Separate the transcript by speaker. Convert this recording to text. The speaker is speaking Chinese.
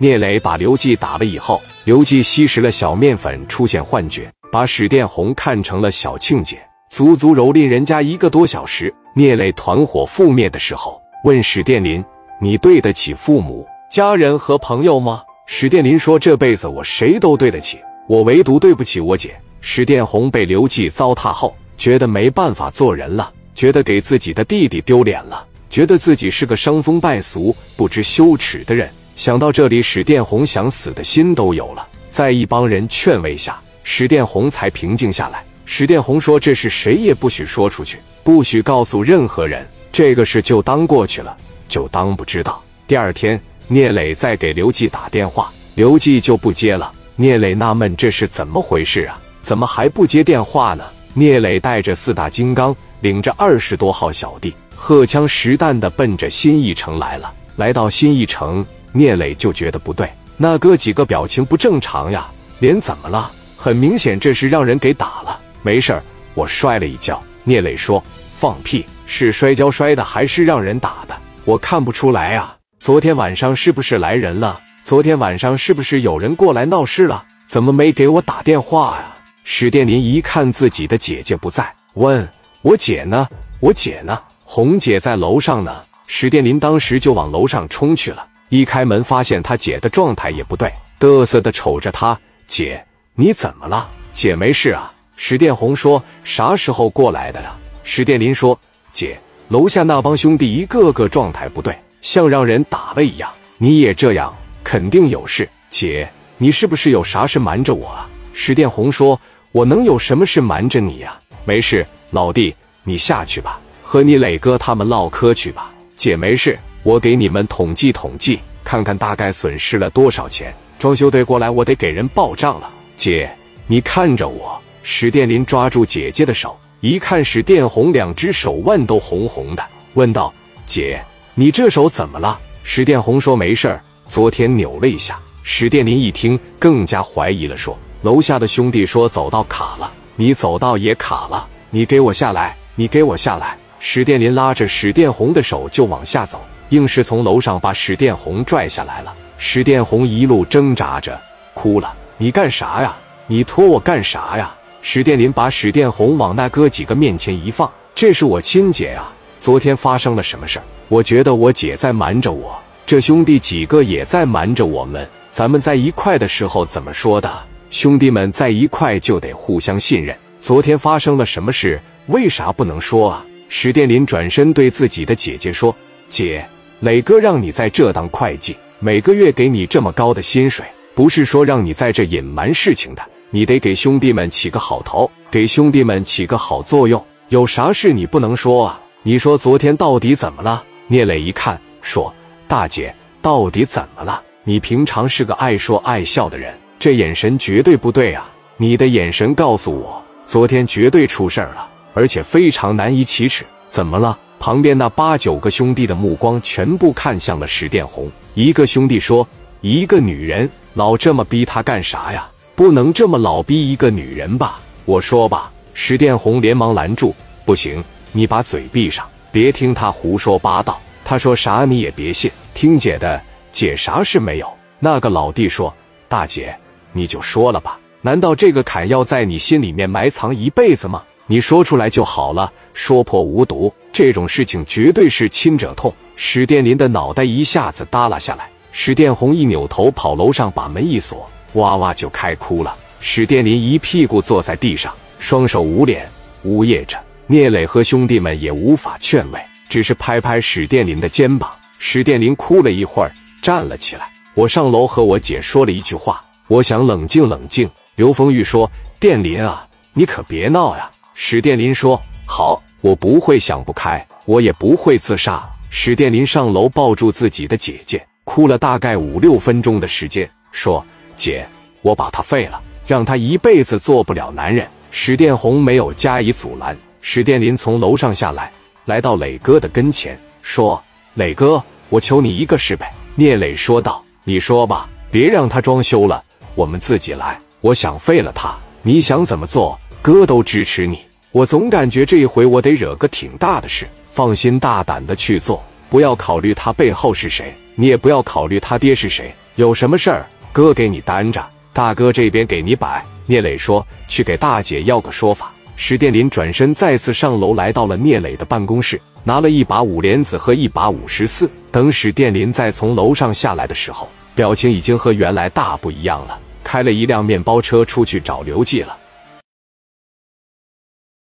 Speaker 1: 聂磊把刘季打了以后，刘季吸食了小面粉，出现幻觉，把史殿红看成了小庆姐，足足蹂躏人家一个多小时。聂磊团伙覆灭的时候，问史殿林：“你对得起父母、家人和朋友吗？”史殿林说：“这辈子我谁都对得起，我唯独对不起我姐。”史殿红被刘季糟蹋后，觉得没办法做人了，觉得给自己的弟弟丢脸了，觉得自己是个伤风败俗、不知羞耻的人。想到这里，史殿红想死的心都有了。在一帮人劝慰下，史殿红才平静下来。史殿红说：“这事谁也不许说出去，不许告诉任何人。这个事就当过去了，就当不知道。”第二天，聂磊再给刘季打电话，刘季就不接了。聂磊纳闷：“这是怎么回事啊？怎么还不接电话呢？”聂磊带着四大金刚，领着二十多号小弟，荷枪实弹的奔着新义城来了。来到新义城。聂磊就觉得不对，那哥几个表情不正常呀，脸怎么了？很明显这是让人给打了。没事儿，我摔了一跤。聂磊说：“放屁，是摔跤摔的还是让人打的？我看不出来啊。昨天晚上是不是来人了？昨天晚上是不是有人过来闹事了？怎么没给我打电话呀？”史殿林一看自己的姐姐不在，问我姐呢？我姐呢？红姐在楼上呢。史殿林当时就往楼上冲去了。一开门，发现他姐的状态也不对，嘚瑟的瞅着他姐，你怎么了？姐没事啊。史殿红说：“啥时候过来的呀？”史殿林说：“姐，楼下那帮兄弟一个个状态不对，像让人打了一样。你也这样，肯定有事。姐，你是不是有啥事瞒着我啊？”史殿红说：“我能有什么事瞒着你呀？没事，老弟，你下去吧，和你磊哥他们唠嗑去吧。姐没事。”我给你们统计统计，看看大概损失了多少钱。装修队过来，我得给人报账了。姐，你看着我。史殿林抓住姐姐的手，一看史殿红两只手腕都红红的，问道：“姐，你这手怎么了？”史殿红说：“没事儿，昨天扭了一下。”史殿林一听，更加怀疑了，说：“楼下的兄弟说走道卡了，你走道也卡了，你给我下来，你给我下来。”史殿林拉着史殿红的手就往下走。硬是从楼上把史殿红拽下来了。史殿红一路挣扎着，哭了：“你干啥呀？你拖我干啥呀？”史殿林把史殿红往那哥几个面前一放：“这是我亲姐呀！昨天发生了什么事儿？我觉得我姐在瞒着我，这兄弟几个也在瞒着我们。咱们在一块的时候怎么说的？兄弟们在一块就得互相信任。昨天发生了什么事？为啥不能说啊？”史殿林转身对自己的姐姐说：“姐。”磊哥让你在这当会计，每个月给你这么高的薪水，不是说让你在这隐瞒事情的。你得给兄弟们起个好头，给兄弟们起个好作用。有啥事你不能说啊？你说昨天到底怎么了？聂磊一看，说：“大姐，到底怎么了？你平常是个爱说爱笑的人，这眼神绝对不对啊！你的眼神告诉我，昨天绝对出事儿了，而且非常难以启齿。怎么了？”旁边那八九个兄弟的目光全部看向了史殿红。一个兄弟说：“一个女人老这么逼他干啥呀？不能这么老逼一个女人吧？”我说吧。史殿红连忙拦住：“不行，你把嘴闭上，别听他胡说八道。他说啥你也别信。听姐的，姐啥事没有。”那个老弟说：“大姐，你就说了吧。难道这个坎要在你心里面埋藏一辈子吗？你说出来就好了，说破无毒。”这种事情绝对是亲者痛。史殿林的脑袋一下子耷拉下来，史殿红一扭头跑楼上，把门一锁，哇哇就开哭了。史殿林一屁股坐在地上，双手捂脸，呜咽着。聂磊和兄弟们也无法劝慰，只是拍拍史殿林的肩膀。史殿林哭了一会儿，站了起来。我上楼和我姐说了一句话，我想冷静冷静。刘丰玉说：“殿林啊，你可别闹呀。”史殿林说：“好。”我不会想不开，我也不会自杀。史殿林上楼抱住自己的姐姐，哭了大概五六分钟的时间，说：“姐，我把他废了，让他一辈子做不了男人。”史殿红没有加以阻拦。史殿林从楼上下来，来到磊哥的跟前，说：“磊哥，我求你一个事呗。”聂磊说道：“你说吧，别让他装修了，我们自己来。我想废了他，你想怎么做，哥都支持你。”我总感觉这一回我得惹个挺大的事，放心大胆的去做，不要考虑他背后是谁，你也不要考虑他爹是谁，有什么事儿，哥给你担着，大哥这边给你摆。聂磊说：“去给大姐要个说法。”史殿林转身再次上楼，来到了聂磊的办公室，拿了一把五莲子和一把五十四。等史殿林再从楼上下来的时候，表情已经和原来大不一样了。开了一辆面包车出去找刘季了。